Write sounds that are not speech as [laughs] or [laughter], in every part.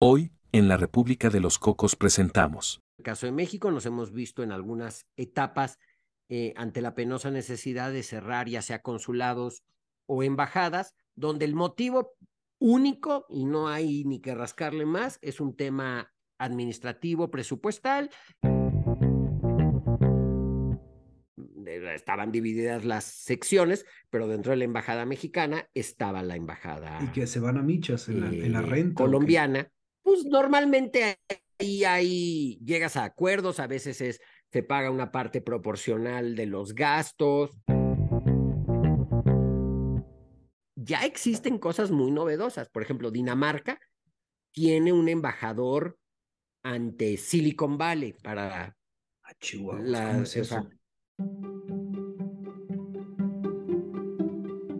Hoy, en la República de los Cocos presentamos. En el caso de México nos hemos visto en algunas etapas eh, ante la penosa necesidad de cerrar ya sea consulados o embajadas, donde el motivo único, y no hay ni que rascarle más, es un tema administrativo, presupuestal. Estaban divididas las secciones, pero dentro de la embajada mexicana estaba la embajada. Y que se van a michas en la, en la eh, renta. colombiana. Pues normalmente ahí, ahí llegas a acuerdos, a veces es, se paga una parte proporcional de los gastos. Ya existen cosas muy novedosas. Por ejemplo, Dinamarca tiene un embajador ante Silicon Valley para Ah, Chihuahua, la, ¿cómo es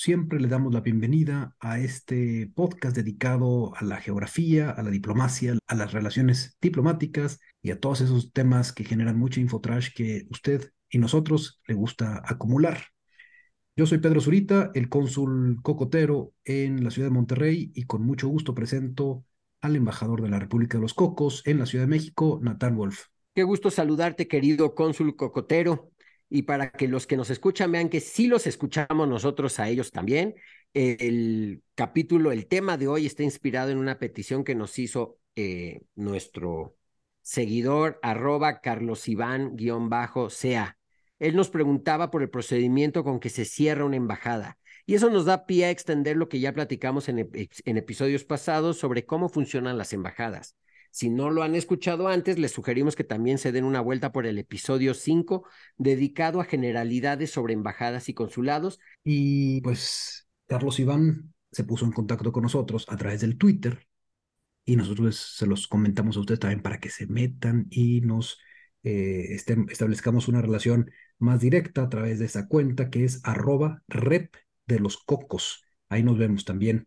siempre, le damos la bienvenida a este podcast dedicado a la geografía, a la diplomacia, a las relaciones diplomáticas y a todos esos temas que generan mucho infotrash que usted y nosotros le gusta acumular. Yo soy Pedro Zurita, el cónsul cocotero en la ciudad de Monterrey y con mucho gusto presento al embajador de la República de los Cocos en la Ciudad de México, Natán Wolf. Qué gusto saludarte, querido cónsul cocotero. Y para que los que nos escuchan vean que sí los escuchamos nosotros a ellos también, el capítulo, el tema de hoy está inspirado en una petición que nos hizo eh, nuestro seguidor, arroba Carlos Iván bajo sea. Él nos preguntaba por el procedimiento con que se cierra una embajada. Y eso nos da pie a extender lo que ya platicamos en episodios pasados sobre cómo funcionan las embajadas. Si no lo han escuchado antes, les sugerimos que también se den una vuelta por el episodio 5, dedicado a generalidades sobre embajadas y consulados. Y pues Carlos Iván se puso en contacto con nosotros a través del Twitter y nosotros se los comentamos a ustedes también para que se metan y nos eh, establezcamos una relación más directa a través de esa cuenta que es arroba rep de los cocos. Ahí nos vemos también.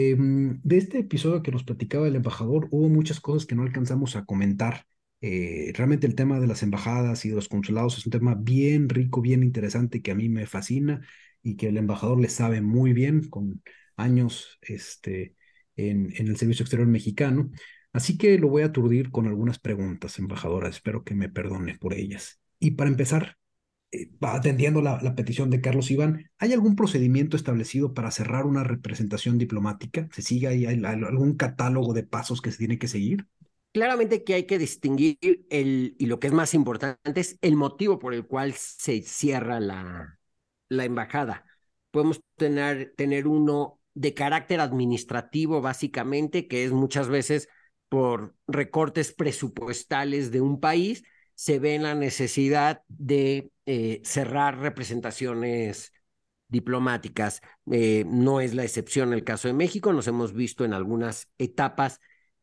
Em, de este episodio que nos platicaba el embajador, hubo muchas cosas que no alcanzamos a comentar. Eh, realmente el tema de las embajadas y de los consulados es un tema bien rico, bien interesante que a mí me fascina y que el embajador le sabe muy bien con años este, en, en el Servicio Exterior mexicano. Así que lo voy a aturdir con algunas preguntas, embajadora. Espero que me perdone por ellas. Y para empezar, eh, atendiendo la, petición de Carlos Iván, ¿hay algún procedimiento establecido para cerrar una representación diplomática? ¿Se sigue ahí algún catálogo de pasos que se tiene que seguir? Claramente que hay que distinguir el, y lo que es más importante es el motivo por el cual se cierra la, la embajada. Podemos tener, tener uno de carácter administrativo, básicamente, que es muchas veces por recortes presupuestales de un país, se ve en la necesidad de eh, cerrar representaciones diplomáticas. Eh, no es la excepción el caso de México, nos hemos visto en algunas etapas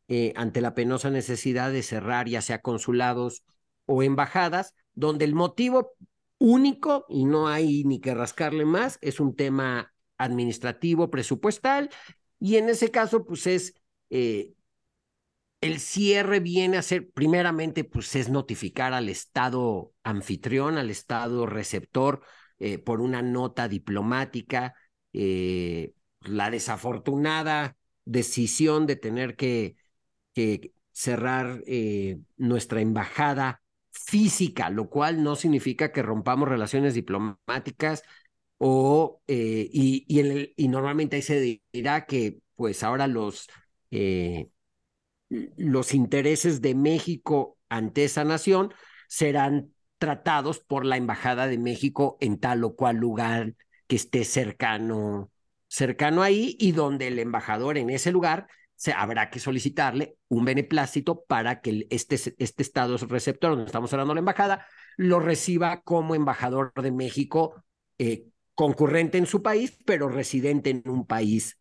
eh, ante la penosa necesidad de cerrar ya sea consulados o embajadas, donde el motivo único, y no hay ni que rascarle más, es un tema administrativo, presupuestal, y en ese caso, pues es el cierre viene a ser, primeramente, pues es notificar al Estado anfitrión, al Estado receptor, eh, por una nota diplomática, eh, la desafortunada decisión de tener que, que cerrar eh, nuestra embajada física, lo cual no significa que rompamos relaciones diplomáticas o, y, y, y normalmente ahí se dirá que pues ahora los... Los intereses de México ante esa nación serán tratados por la Embajada de México en tal o cual lugar que esté cercano, cercano ahí y donde el embajador en ese lugar se, habrá que solicitarle un beneplácito para que este, este estado receptor, donde estamos hablando de la embajada, lo reciba como embajador de México eh, concurrente en su país, pero residente en un país,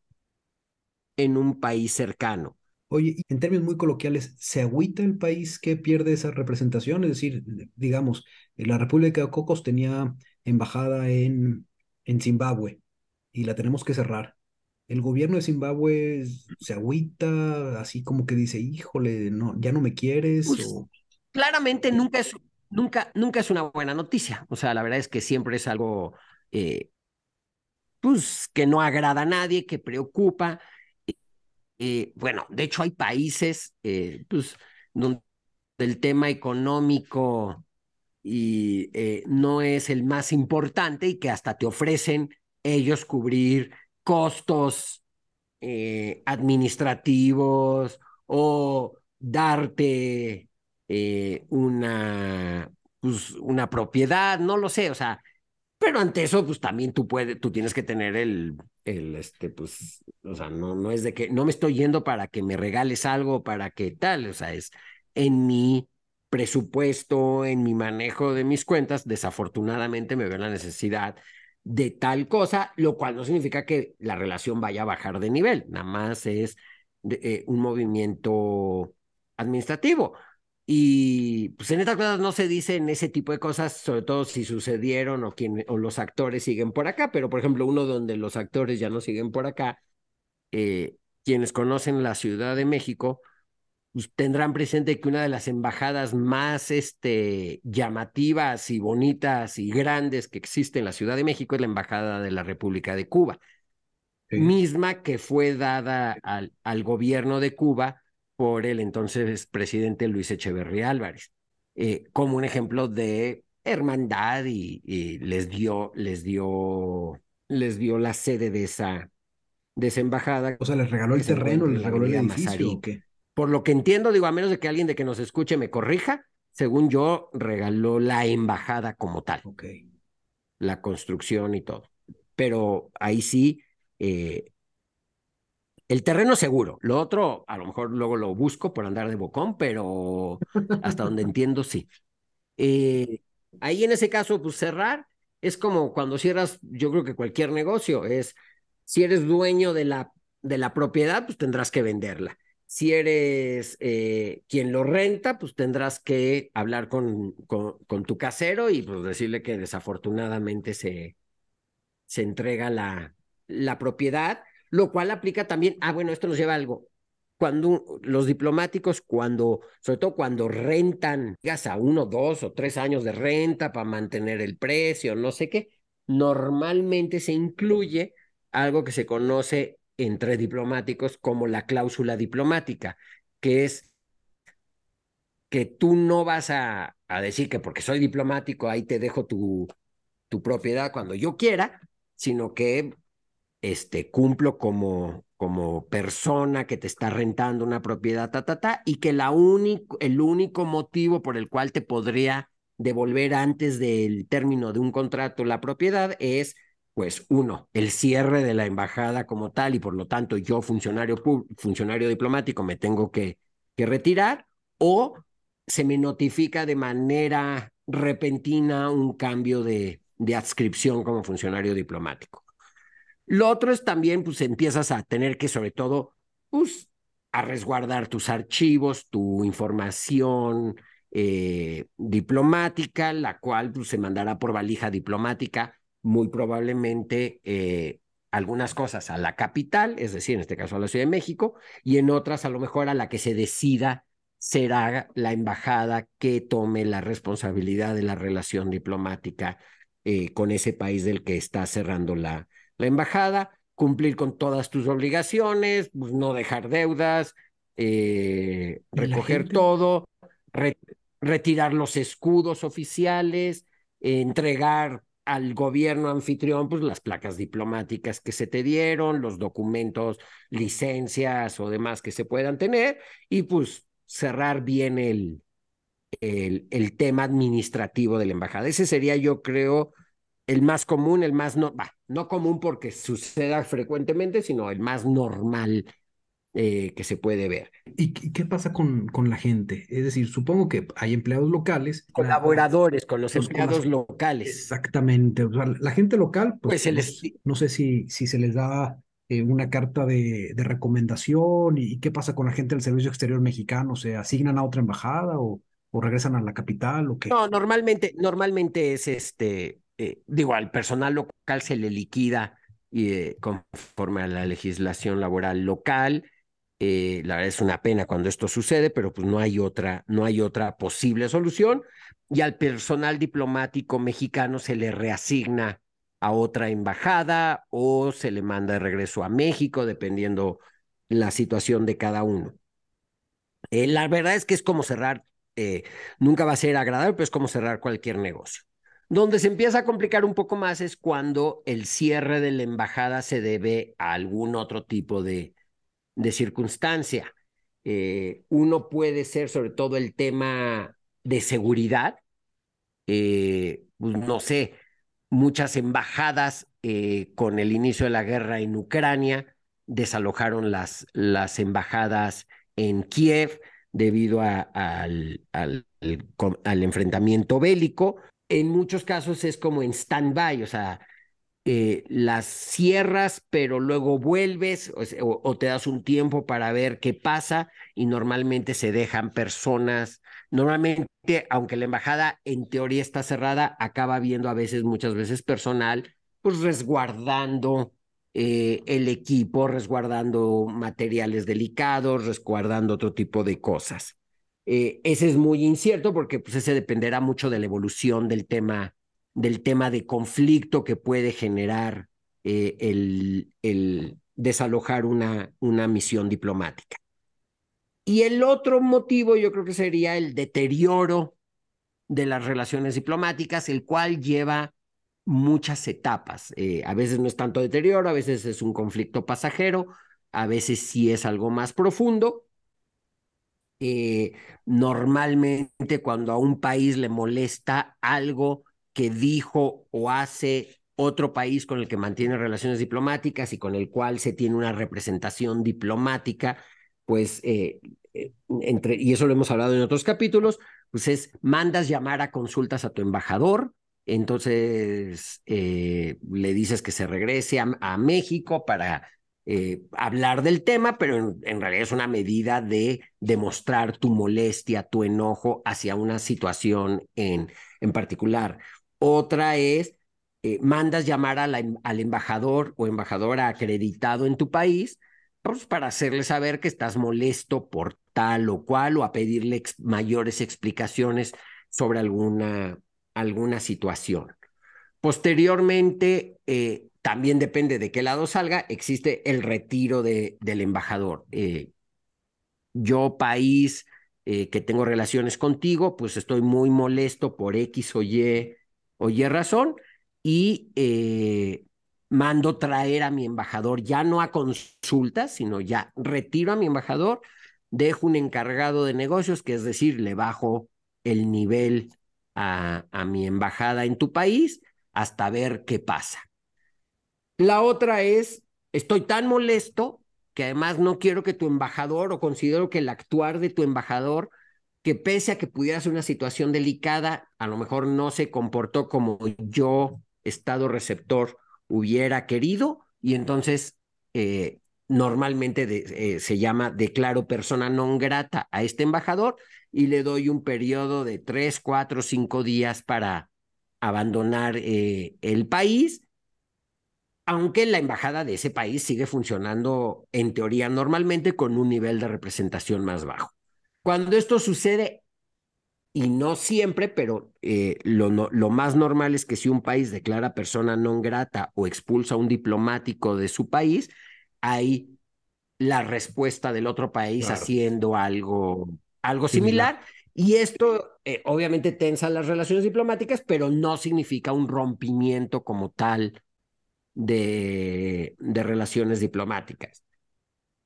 en un país cercano. Oye, en términos muy coloquiales, ¿se agüita el país que pierde esa representación? Es decir, digamos, la República de Cocos tenía embajada en, en Zimbabue y la tenemos que cerrar. El gobierno de Zimbabue se agüita, así como que dice, híjole, no, ya no me quieres. Pues, o... Claramente nunca es, nunca, nunca es una buena noticia. O sea, la verdad es que siempre es algo eh, pues, que no agrada a nadie, que preocupa. Eh, bueno, de hecho hay países eh, pues, donde el tema económico y, eh, no es el más importante y que hasta te ofrecen ellos cubrir costos administrativos o darte una, pues, una propiedad, no lo sé, o sea, pero ante eso, pues también tú puedes, tú tienes que tener el, el, este, pues, o sea, no, no es de que, no me estoy yendo para que me regales algo, para que tal, o sea, es en mi presupuesto, en mi manejo de mis cuentas, desafortunadamente me veo la necesidad de tal cosa, lo cual no significa que la relación vaya a bajar de nivel, nada más es eh, un movimiento administrativo. Y pues en estas cosas no se dicen ese tipo de cosas, sobre todo si sucedieron o, quien, o los actores siguen por acá, pero por ejemplo uno donde los actores ya no siguen por acá, eh, quienes conocen la Ciudad de México, pues, tendrán presente que una de las embajadas más este, llamativas y bonitas y grandes que existe en la Ciudad de México es la Embajada de la República de Cuba, misma que fue dada al, al gobierno de Cuba por el entonces presidente Luis Echeverría Álvarez, eh, como un ejemplo de hermandad y, les dio, les dio, les dio la sede de esa, de esa embajada. O sea, les regaló el terreno, les regaló el edificio. Por lo que entiendo, digo, a menos de que alguien de que nos escuche me corrija, según yo, regaló la embajada como tal. Ok. La construcción y todo. Pero ahí sí, eh, el terreno seguro, lo otro a lo mejor luego lo busco por andar de bocón, pero hasta donde [laughs] entiendo sí. Eh, ahí en ese caso, pues cerrar es como cuando cierras, yo creo que cualquier negocio es, si eres dueño de la, de la propiedad, pues tendrás que venderla. Si eres eh, quien lo renta, pues tendrás que hablar con, con, con, tu casero y pues decirle que desafortunadamente se, se entrega la, la propiedad lo cual aplica también, ah, bueno, esto nos lleva a algo. Cuando los diplomáticos, cuando, sobre todo cuando rentan, digas a uno, dos o tres años de renta para mantener el precio, no sé qué, normalmente se incluye algo que se conoce entre diplomáticos como la cláusula diplomática, que es que tú no vas a, a, decir que porque soy diplomático ahí te dejo tu, tu propiedad cuando yo quiera, sino que este, cumplo como, persona que te está rentando una propiedad, y que el único motivo por el cual te podría devolver antes del término de un contrato la propiedad es, pues, uno, el cierre de la embajada como tal, y por lo tanto yo, funcionario, funcionario diplomático, me tengo que, retirar, o se me notifica de manera repentina un cambio de adscripción como funcionario diplomático. Lo otro es también, pues empiezas a tener que, sobre todo, pues, a resguardar tus archivos, tu información eh, diplomática, la cual pues, se mandará por valija diplomática, muy probablemente eh, algunas cosas a la capital, es decir, en este caso a la Ciudad de México, y en otras a lo mejor a la que se decida será la embajada que tome la responsabilidad de la relación diplomática eh, con ese país del que está cerrando la, la embajada, cumplir con todas tus obligaciones, pues, no dejar deudas, eh, recoger todo, retirar los escudos oficiales, entregar al gobierno anfitrión pues las placas diplomáticas que se te dieron, los documentos, licencias o demás que se puedan tener y pues cerrar bien el, el, el tema administrativo de la embajada. Ese sería yo creo el más común, el más no, no común porque suceda frecuentemente, sino el más normal eh, que se puede ver. ¿Y qué pasa con, con la gente? Es decir, supongo que hay empleados locales. Colaboradores con los empleados locales. Exactamente. la gente local, pues, pues no sé si, si se les da eh, una carta de, de recomendación? ¿Y, qué pasa con la gente del Servicio Exterior Mexicano? ¿Se asignan a otra embajada o, o regresan a la capital o qué? No, normalmente, normalmente es este, eh, digo, al personal local se le liquida eh, conforme a la legislación laboral local. Eh, la verdad es una pena cuando esto sucede, pero pues no hay otra, no hay otra posible solución. Y al personal diplomático mexicano se le reasigna a otra embajada o se le manda de regreso a México, dependiendo la situación de cada uno. la verdad es que es como cerrar, nunca va a ser agradable, pero es como cerrar cualquier negocio. Donde se empieza a complicar un poco más es cuando el cierre de la embajada se debe a algún otro tipo de, de circunstancia. Eh, uno puede ser sobre todo el tema de seguridad. Eh, pues, no sé, muchas embajadas eh, con el inicio de la guerra en Ucrania desalojaron las, las embajadas en Kiev debido al, al, al enfrentamiento bélico en muchos casos es como en stand-by, o sea, eh, las cierras, pero luego vuelves o, te das un tiempo para ver qué pasa y normalmente se dejan personas, normalmente, aunque la embajada en teoría está cerrada, acaba viendo a veces, muchas veces personal, pues resguardando eh, el equipo, resguardando materiales delicados, resguardando otro tipo de cosas. Eh, ese es muy incierto porque pues, ese dependerá mucho de la evolución del tema, del tema de conflicto que puede generar eh, el, desalojar una, una misión diplomática. Y el otro motivo yo creo que sería el deterioro de las relaciones diplomáticas, el cual lleva muchas etapas. Eh, a veces no es tanto deterioro, a veces es un conflicto pasajero, a veces sí es algo más profundo, eh, normalmente cuando a un país le molesta algo que dijo o hace otro país con el que mantiene relaciones diplomáticas y con el cual se tiene una representación diplomática, pues, eh, eh, entre, y eso lo hemos hablado en otros capítulos, pues es, mandas llamar a consultas a tu embajador, entonces le dices que se regrese a México para eh, hablar del tema, pero en, realidad es una medida de demostrar tu molestia, tu enojo hacia una situación en, en particular. Otra es, eh, mandas llamar em, al embajador o embajadora acreditado en tu país pues, para hacerle saber que estás molesto por tal o cual o a pedirle mayores explicaciones sobre alguna, alguna situación. Posteriormente, eh, también depende de qué lado salga, existe el retiro de, del embajador. Eh, yo, país eh, que tengo relaciones contigo, pues estoy muy molesto por X o Y, o y razón y eh, mando traer a mi embajador, ya no a consultas, sino ya retiro a mi embajador, dejo un encargado de negocios, que es decir, le bajo el nivel a, a mi embajada en tu país hasta ver qué pasa. La otra es, estoy tan molesto que además no quiero que tu embajador o considero que el actuar de tu embajador, que pese a que pudiera ser una situación delicada, a lo mejor no se comportó como yo, estado receptor, hubiera querido y entonces eh, normalmente eh, se llama declaro persona non grata a este embajador y le doy un periodo de tres, cuatro, cinco días para abandonar eh, el país aunque la embajada de ese país sigue funcionando en teoría normalmente con un nivel de representación más bajo. Cuando esto sucede, y no siempre, pero eh, lo, lo, más normal es que si un país declara persona non grata o expulsa a un diplomático de su país, hay la respuesta del otro país haciendo algo, algo similar. Y esto eh, obviamente tensa las relaciones diplomáticas, pero no significa un rompimiento como tal de, de relaciones diplomáticas.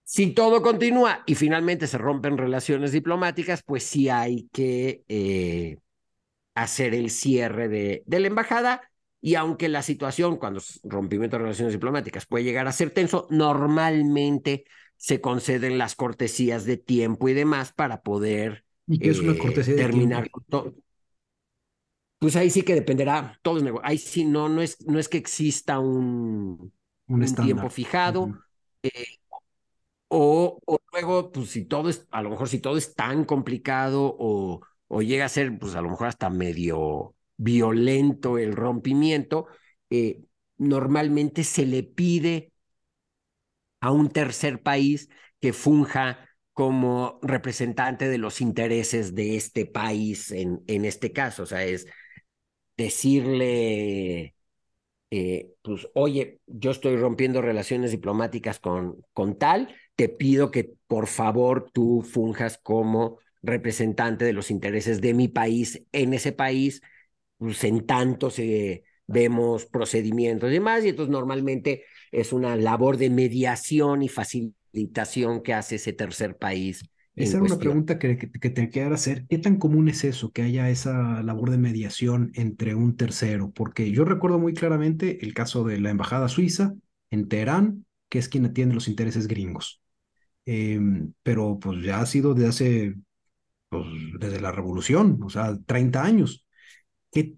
Si todo continúa y finalmente se rompen relaciones diplomáticas, pues sí hay que eh, hacer el cierre de, de, la embajada. Y aunque la situación, cuando rompimiento de relaciones diplomáticas puede llegar a ser tenso, normalmente se conceden las cortesías de tiempo y demás para poder ¿Y qué es una cortesía terminar todo. Pues ahí sí que dependerá, todo es Ahí sí no, no es, no es que exista un, un, tiempo fijado. o, o, luego, pues si todo es, a lo mejor si todo es tan complicado o, o llega a ser, pues a lo mejor hasta medio violento el rompimiento, eh, normalmente se le pide a un tercer país que funja como representante de los intereses de este país en, en este caso. O sea, es decirle, eh, pues, oye, yo estoy rompiendo relaciones diplomáticas con, con tal, te pido que por favor tú funjas como representante de los intereses de mi país en ese país, pues en tanto vemos procedimientos y demás, y entonces normalmente es una labor de mediación y facilitación que hace ese tercer país. Esa era una pregunta que, que, te quedara hacer. ¿Qué tan común es eso, que haya esa labor de mediación entre un tercero? Porque yo recuerdo muy claramente el caso de la Embajada Suiza en Teherán, que es quien atiende los intereses gringos. Em, pero pues ya ha sido desde hace, pues, desde la revolución, o sea, 30 años. ¿Qué,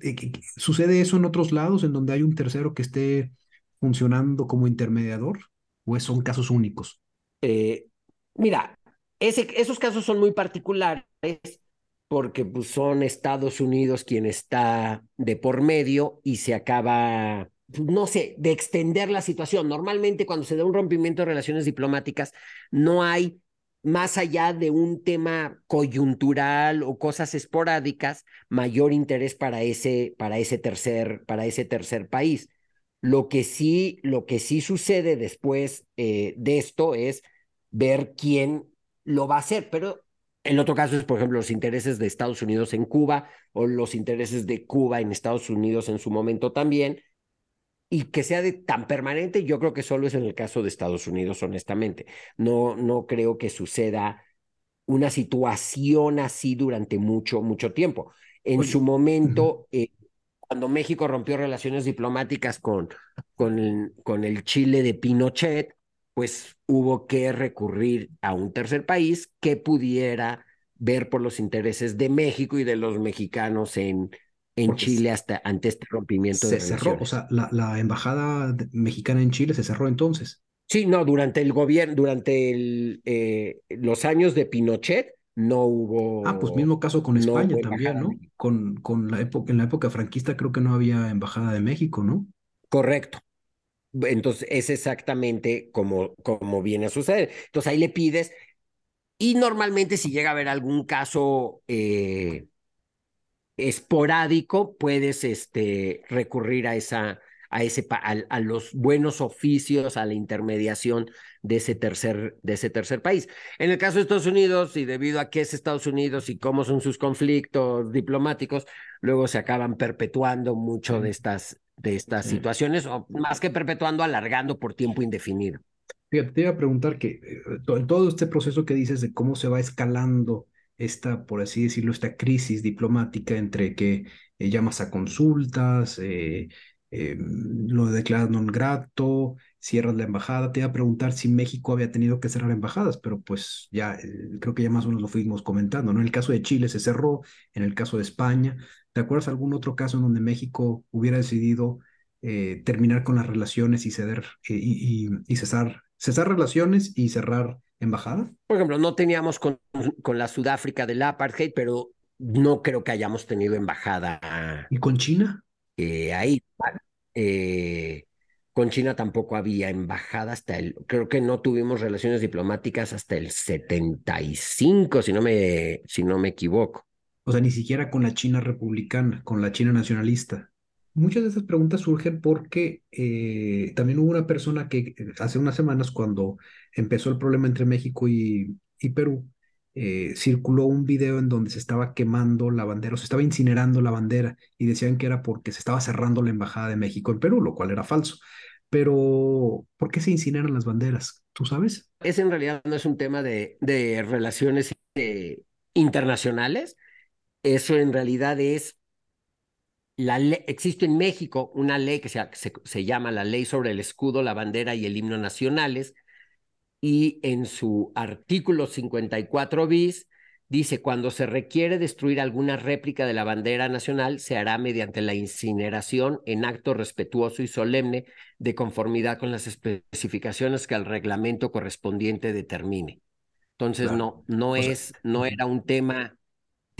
sucede eso en otros lados en donde hay un tercero que esté funcionando como intermediador o son casos únicos? Eh, mira, ese, esos casos son muy particulares porque pues, son Estados Unidos quien está de por medio y se acaba, pues, no sé, de extender la situación. Normalmente cuando se da un rompimiento de relaciones diplomáticas, no hay más allá de un tema coyuntural o cosas esporádicas, mayor interés para ese, para ese, tercer, para ese tercer país. Lo que sí, lo que sí sucede después eh, de esto es ver quién lo va a hacer, pero el otro caso es, por ejemplo, los intereses de Estados Unidos en Cuba o los intereses de Cuba en Estados Unidos en su momento también, y que sea de tan permanente, yo creo que solo es en el caso de Estados Unidos, honestamente. No, no creo que suceda una situación así durante mucho, mucho tiempo. En su momento, eh, cuando México rompió relaciones diplomáticas con, con, el, con el Chile de Pinochet, pues hubo que recurrir a un tercer país que pudiera ver por los intereses de México y de los mexicanos en, en Chile hasta ante este rompimiento se de cerró, o sea, la, la, embajada mexicana en Chile se cerró entonces. Sí, no, durante el gobierno, durante el, eh, los años de Pinochet no hubo. Ah, pues mismo caso con España también, ¿no? Con, con la época, en la época franquista creo que no había embajada de México, ¿no? Correcto. Entonces es exactamente como, como viene a suceder. Entonces ahí le pides, y normalmente si llega a haber algún caso eh, esporádico, puedes este, recurrir a, esa, a, ese, a, los buenos oficios, a la intermediación de ese, tercer, de ese tercer país. En el caso de Estados Unidos, y debido a qué es Estados Unidos y cómo son sus conflictos diplomáticos, luego se acaban perpetuando mucho de estas, de estas situaciones, o más que perpetuando, alargando por tiempo indefinido. Fíjate, te iba a preguntar que eh, en todo este proceso que dices de cómo se va escalando esta, por así decirlo, esta crisis diplomática entre que eh, llamas a consultas, eh, eh, lo declaras non grato, cierras la embajada. Te iba a preguntar si México había tenido que cerrar embajadas, pero pues ya creo que ya más o menos lo fuimos comentando, ¿no? En el caso de Chile se cerró, en el caso de España. ¿Te acuerdas algún otro caso en donde México hubiera decidido terminar con las relaciones y ceder y, y cesar, cesar relaciones y cerrar embajada? Por ejemplo, no teníamos con, con la Sudáfrica del apartheid, pero no creo que hayamos tenido embajada. ¿Y con China? Eh, ahí. Eh, con China tampoco había embajada hasta el, creo que no tuvimos relaciones diplomáticas hasta el 75, si no me, si no me equivoco. O sea, ni siquiera con la China republicana, con la China nacionalista. Muchas de esas preguntas surgen porque eh, también hubo una persona que eh, hace unas semanas cuando empezó el problema entre México y, Perú, eh, circuló un video en donde se estaba quemando la bandera, o se estaba incinerando la bandera y decían que era porque se estaba cerrando la embajada de México en Perú, lo cual era falso. Pero, ¿por qué se incineran las banderas? ¿Tú sabes? Ese en realidad no es un tema de relaciones internacionales. Eso en realidad es existe en México una ley que se, se, llama la Ley sobre el Escudo, la Bandera y el Himno Nacionales, y en su artículo 54 bis Dice, cuando se requiere destruir alguna réplica de la bandera nacional, se hará mediante la incineración en acto respetuoso y solemne de conformidad con las especificaciones que el reglamento correspondiente determine. Entonces, no, no, es, no era un tema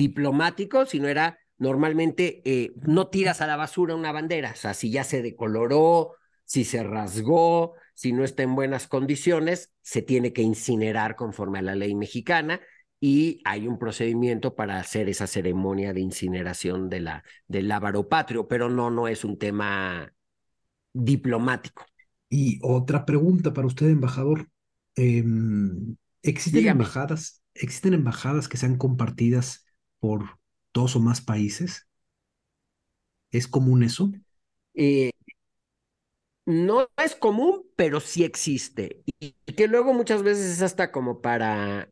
diplomático, sino era normalmente eh, no tiras a la basura una bandera, o sea, si ya se decoloró, si se rasgó, si no está en buenas condiciones, se tiene que incinerar conforme a la ley mexicana y hay un procedimiento para hacer esa ceremonia de incineración de la, del lábaro patrio, pero no, no es un tema diplomático. Y otra pregunta para usted, embajador. Em, ¿Existen embajadas, existen embajadas que sean compartidas por dos o más países? ¿Es común eso? Eh, no es común, pero sí existe. Y que luego muchas veces es hasta como para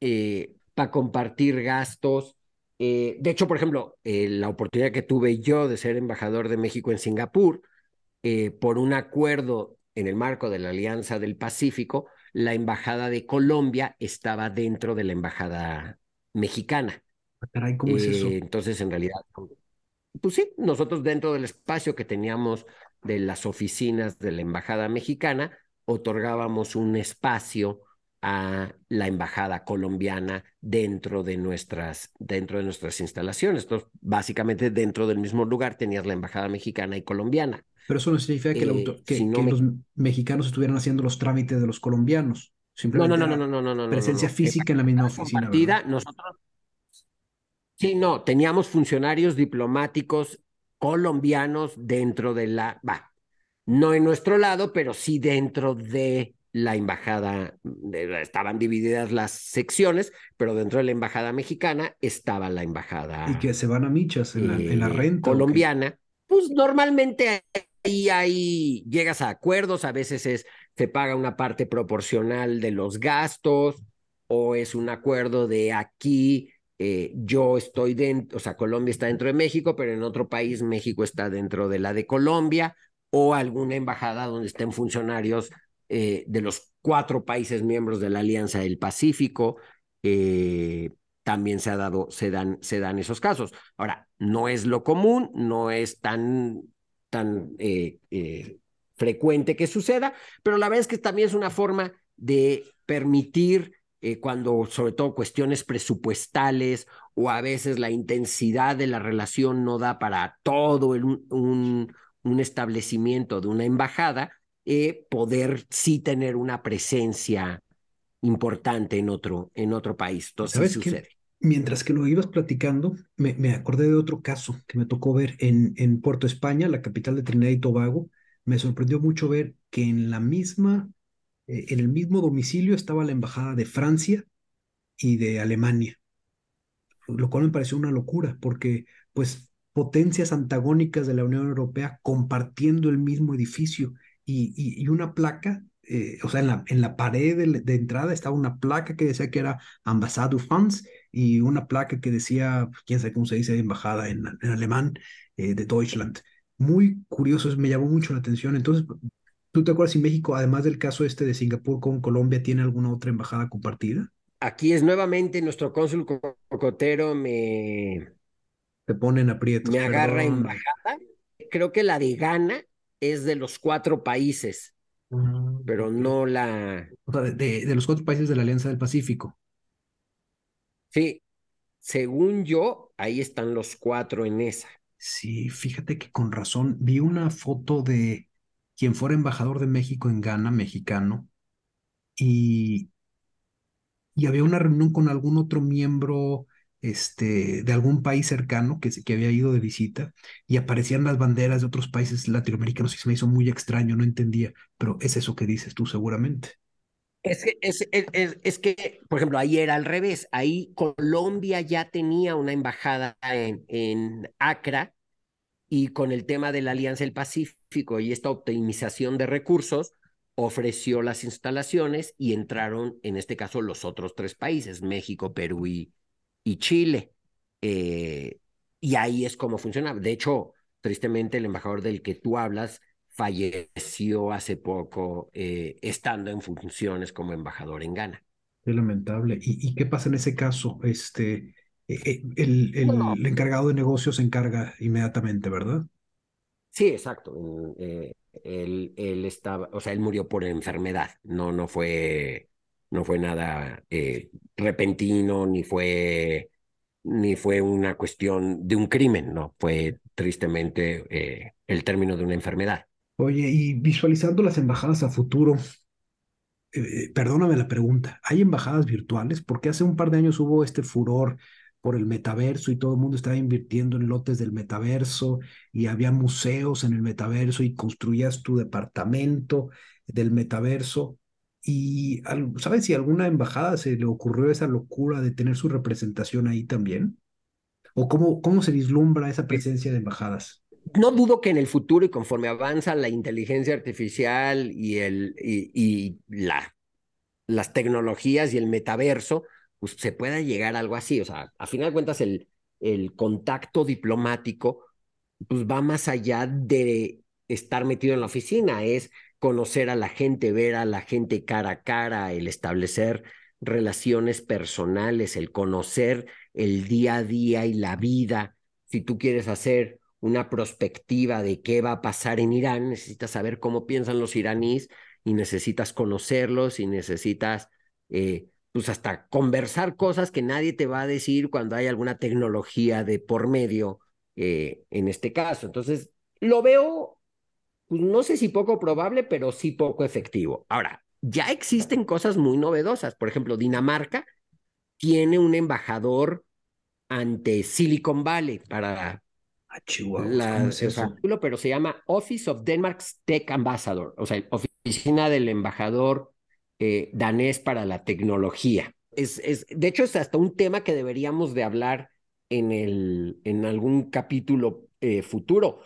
eh, para compartir gastos. Eh, de hecho, por ejemplo, la oportunidad que tuve yo de ser embajador de México en Singapur, por un acuerdo en el marco de la Alianza del Pacífico, la embajada de Colombia estaba dentro de la embajada mexicana. Ah, ¿cómo es eso? Entonces, en realidad, pues sí, nosotros dentro del espacio que teníamos de las oficinas de la embajada mexicana, otorgábamos un espacio a la embajada colombiana dentro de nuestras, dentro de nuestras instalaciones. Entonces, básicamente dentro del mismo lugar tenías la embajada mexicana y colombiana. Pero eso no significa que, los mexicanos estuvieran haciendo los trámites de los colombianos. Simplemente no, no, no, no, no, no, Presencia física en la misma oficina. nosotros. Sí, no, teníamos funcionarios diplomáticos colombianos dentro de la, va, no en nuestro lado, pero sí dentro de la embajada, estaban divididas las secciones, pero dentro de la embajada mexicana estaba la embajada. Y que se van a michas en la, eh, renta. Colombiana. Pues normalmente ahí, ahí llegas a acuerdos, a veces es, se paga una parte proporcional de los gastos, o es un acuerdo de aquí, eh, yo estoy dentro, o sea, Colombia está dentro de México, pero en otro país México está dentro de la de Colombia, o alguna embajada donde estén funcionarios eh, de los cuatro países miembros de la Alianza del Pacífico, eh, también se, ha dado, se, dan, se dan esos casos. Ahora, no es lo común, no es tan, tan frecuente que suceda, pero la verdad es que también es una forma de permitir cuando sobre todo cuestiones presupuestales o a veces la intensidad de la relación no da para todo un, un establecimiento de una embajada, eh, poder sí tener una presencia importante en otro, en otro país. Entonces, sucede. Mientras que lo ibas platicando, me, me, acordé de otro caso que me tocó ver en, en Puerto España, la capital de Trinidad y Tobago. Me sorprendió mucho ver que en la misma, eh, en el mismo domicilio estaba la embajada de Francia y de Alemania, lo cual me pareció una locura, porque pues potencias antagónicas de la Unión Europea compartiendo el mismo edificio y, una placa, eh, o sea, en la, en la pared de, entrada estaba una placa que decía que era Ambassade France y una placa que decía, quién sabe cómo se dice, embajada en, en alemán eh, de Deutschland. Muy curioso, me llamó mucho la atención. Entonces, ¿tú te acuerdas si México, además del caso este de Singapur con Colombia, tiene alguna otra embajada compartida? Aquí es nuevamente nuestro cónsul cocotero me... Te ponen aprietos. Me agarra embajada. Creo que la de Ghana es de los cuatro países, ah, pero no la... O sea, de, de, los cuatro países de la Alianza del Pacífico. Sí, según yo, ahí están los cuatro en esa. Sí, fíjate que con razón vi una foto de quien fuera embajador de México en Ghana, mexicano, y, y había una reunión con algún otro miembro este, de algún país cercano que, que había ido de visita y aparecían las banderas de otros países latinoamericanos y se me hizo muy extraño, no entendía, pero es eso que dices tú seguramente. Es que, es, es, que, por ejemplo, ahí era al revés. Ahí Colombia ya tenía una embajada en, en Acra y con el tema de la Alianza del Pacífico y esta optimización de recursos, ofreció las instalaciones y entraron, en este caso, los otros tres países, México, Perú y, Chile. Eh, y ahí es como funcionaba. De hecho, tristemente, el embajador del que tú hablas falleció hace poco eh, estando en funciones como embajador en Ghana. Qué lamentable. ¿Y, qué pasa en ese caso? Este, e, e, el, el, encargado de negocios se encarga inmediatamente, ¿verdad? Sí, exacto. Eh, él, él, estaba, o sea, él murió por enfermedad. No, no fue, no fue nada eh, repentino, ni fue, ni fue una cuestión de un crimen, no. Fue tristemente eh, el término de una enfermedad. Oye, y visualizando las embajadas a futuro, eh, perdóname la pregunta, ¿hay embajadas virtuales? Porque hace un par de años hubo este furor por el metaverso y todo el mundo estaba invirtiendo en lotes del metaverso y había museos en el metaverso y construías tu departamento del metaverso. ¿Y sabes si a alguna embajada se le ocurrió esa locura de tener su representación ahí también? ¿O cómo, cómo se vislumbra esa presencia de embajadas? no dudo que en el futuro y conforme avanza la inteligencia artificial y, el, y, la, las tecnologías y el metaverso, pues se pueda llegar a algo así. O sea, a final de cuentas, el, el contacto diplomático pues va más allá de estar metido en la oficina, es conocer a la gente, ver a la gente cara a cara, el establecer relaciones personales, el conocer el día a día y la vida. Si tú quieres hacer una perspectiva de qué va a pasar en Irán, necesitas saber cómo piensan los iraníes y necesitas conocerlos y necesitas, eh, pues hasta conversar cosas que nadie te va a decir cuando hay alguna tecnología de por medio eh, en este caso. Entonces, lo veo, pues, no sé si poco probable, pero sí poco efectivo. Ahora, ya existen cosas muy novedosas. Por ejemplo, Dinamarca tiene un embajador ante Silicon Valley para Ah, Chihuahua, pero se llama Office of Denmark's Tech Ambassador, o sea, oficina del embajador eh, danés para la tecnología. Es, es, de hecho, es hasta un tema que deberíamos de hablar en, el, en algún capítulo eh, futuro.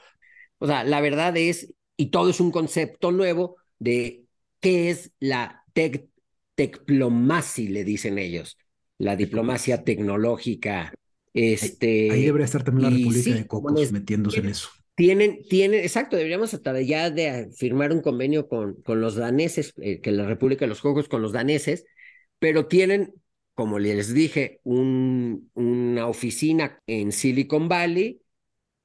O sea, la verdad es, y todo es un concepto nuevo de qué es la tech, diplomacia, le dicen ellos, la diplomacia tecnológica este, ahí, debería estar también la República de Cocos metiéndose en eso. Tienen, tienen, exacto, deberíamos hasta ya de firmar un convenio con, con los daneses, eh, que la República de los Cocos con los daneses, pero tienen, como les dije, un, una oficina en Silicon Valley,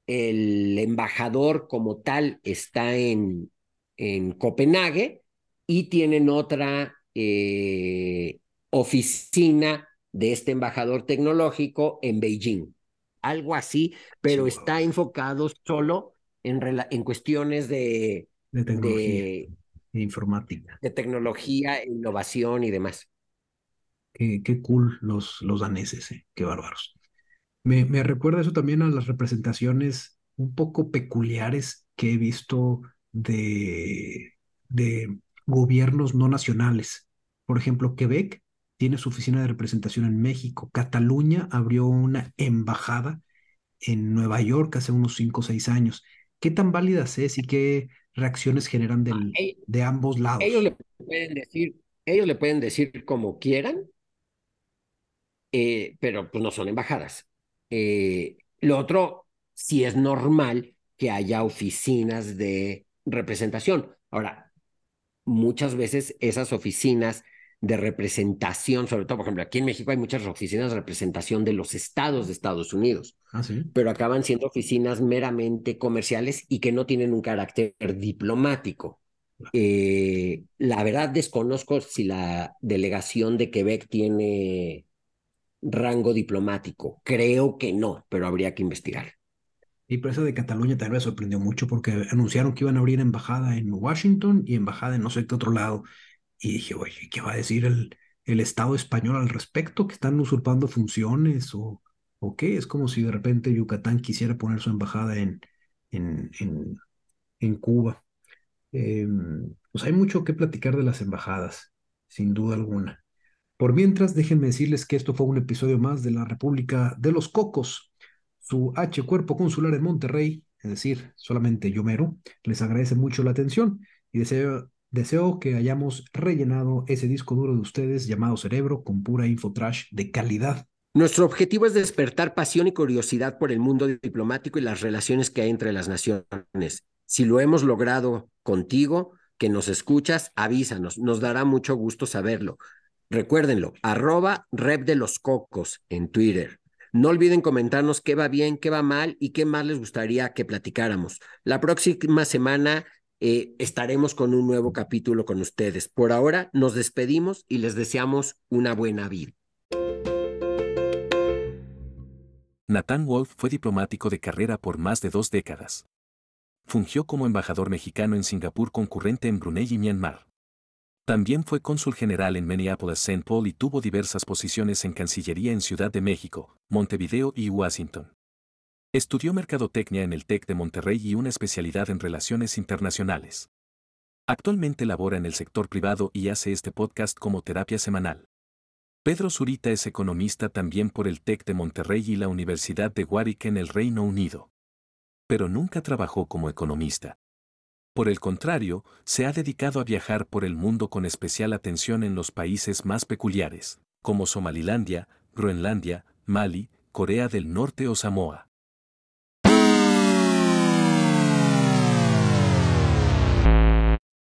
el embajador como tal está en, en Copenhague y tienen otra eh, oficina de este embajador tecnológico en Beijing. Algo así, pero está enfocado solo en, en cuestiones de, de tecnología, de, informática. De tecnología, innovación y demás. Qué, qué cool los, los daneses, eh, qué bárbaros. Me, me recuerda eso también a las representaciones un poco peculiares que he visto de, de gobiernos no nacionales. Por ejemplo, Quebec tiene su oficina de representación en México. Cataluña abrió una embajada en Nueva York hace unos cinco o seis años. ¿Qué tan válidas es y qué reacciones generan del, de ambos lados? Ellos le pueden decir, ellos le pueden decir como quieran, eh, pero pues no son embajadas. Eh, lo otro, sí es normal que haya oficinas de representación. Ahora, muchas veces esas oficinas de representación, sobre todo, por ejemplo, aquí en México hay muchas oficinas de representación de los estados de Estados Unidos, ah, pero acaban siendo oficinas meramente comerciales y que no tienen un carácter diplomático. Eh, la verdad desconozco si la delegación de Quebec tiene rango diplomático. Creo que no, pero habría que investigar. Y por eso de Cataluña también me sorprendió mucho porque anunciaron que iban a abrir embajada en Washington y embajada en no sé qué otro lado. Y dije, oye, ¿qué va a decir el, el Estado español al respecto? ¿Que están usurpando funciones o, qué? Es como si de repente Yucatán quisiera poner su embajada en, en, en, en Cuba. Em, pues hay mucho que platicar de las embajadas, sin duda alguna. Por mientras, déjenme decirles que esto fue un episodio más de la República de los Cocos, su H Cuerpo Consular en Monterrey, es decir, solamente Yomero, les agradece mucho la atención y deseo Deseo que hayamos rellenado ese disco duro de ustedes llamado cerebro con pura info trash de calidad. Nuestro objetivo es despertar pasión y curiosidad por el mundo diplomático y las relaciones que hay entre las naciones. Si lo hemos logrado contigo, que nos escuchas, avísanos, nos dará mucho gusto saberlo. Recuérdenlo, arroba rep de los cocos en Twitter. No olviden comentarnos qué va bien, qué va mal y qué más les gustaría que platicáramos. La próxima semana eh, estaremos con un nuevo capítulo con ustedes. Por ahora nos despedimos y les deseamos una buena vida. Nathan Wolf fue diplomático de carrera por más de dos décadas. Fungió como embajador mexicano en Singapur concurrente en Brunei y Myanmar. También fue cónsul general en Minneapolis-St. Paul y tuvo diversas posiciones en Cancillería en Ciudad de México, Montevideo y Washington. Estudió mercadotecnia en el TEC de Monterrey y una especialidad en relaciones internacionales. Actualmente labora en el sector privado y hace este podcast como terapia semanal. Pedro Zurita es economista también por el TEC de Monterrey y la Universidad de Warwick en el Reino Unido. Pero nunca trabajó como economista. Por el contrario, se ha dedicado a viajar por el mundo con especial atención en los países más peculiares, como Somalilandia, Groenlandia, Mali, Corea del Norte o Samoa.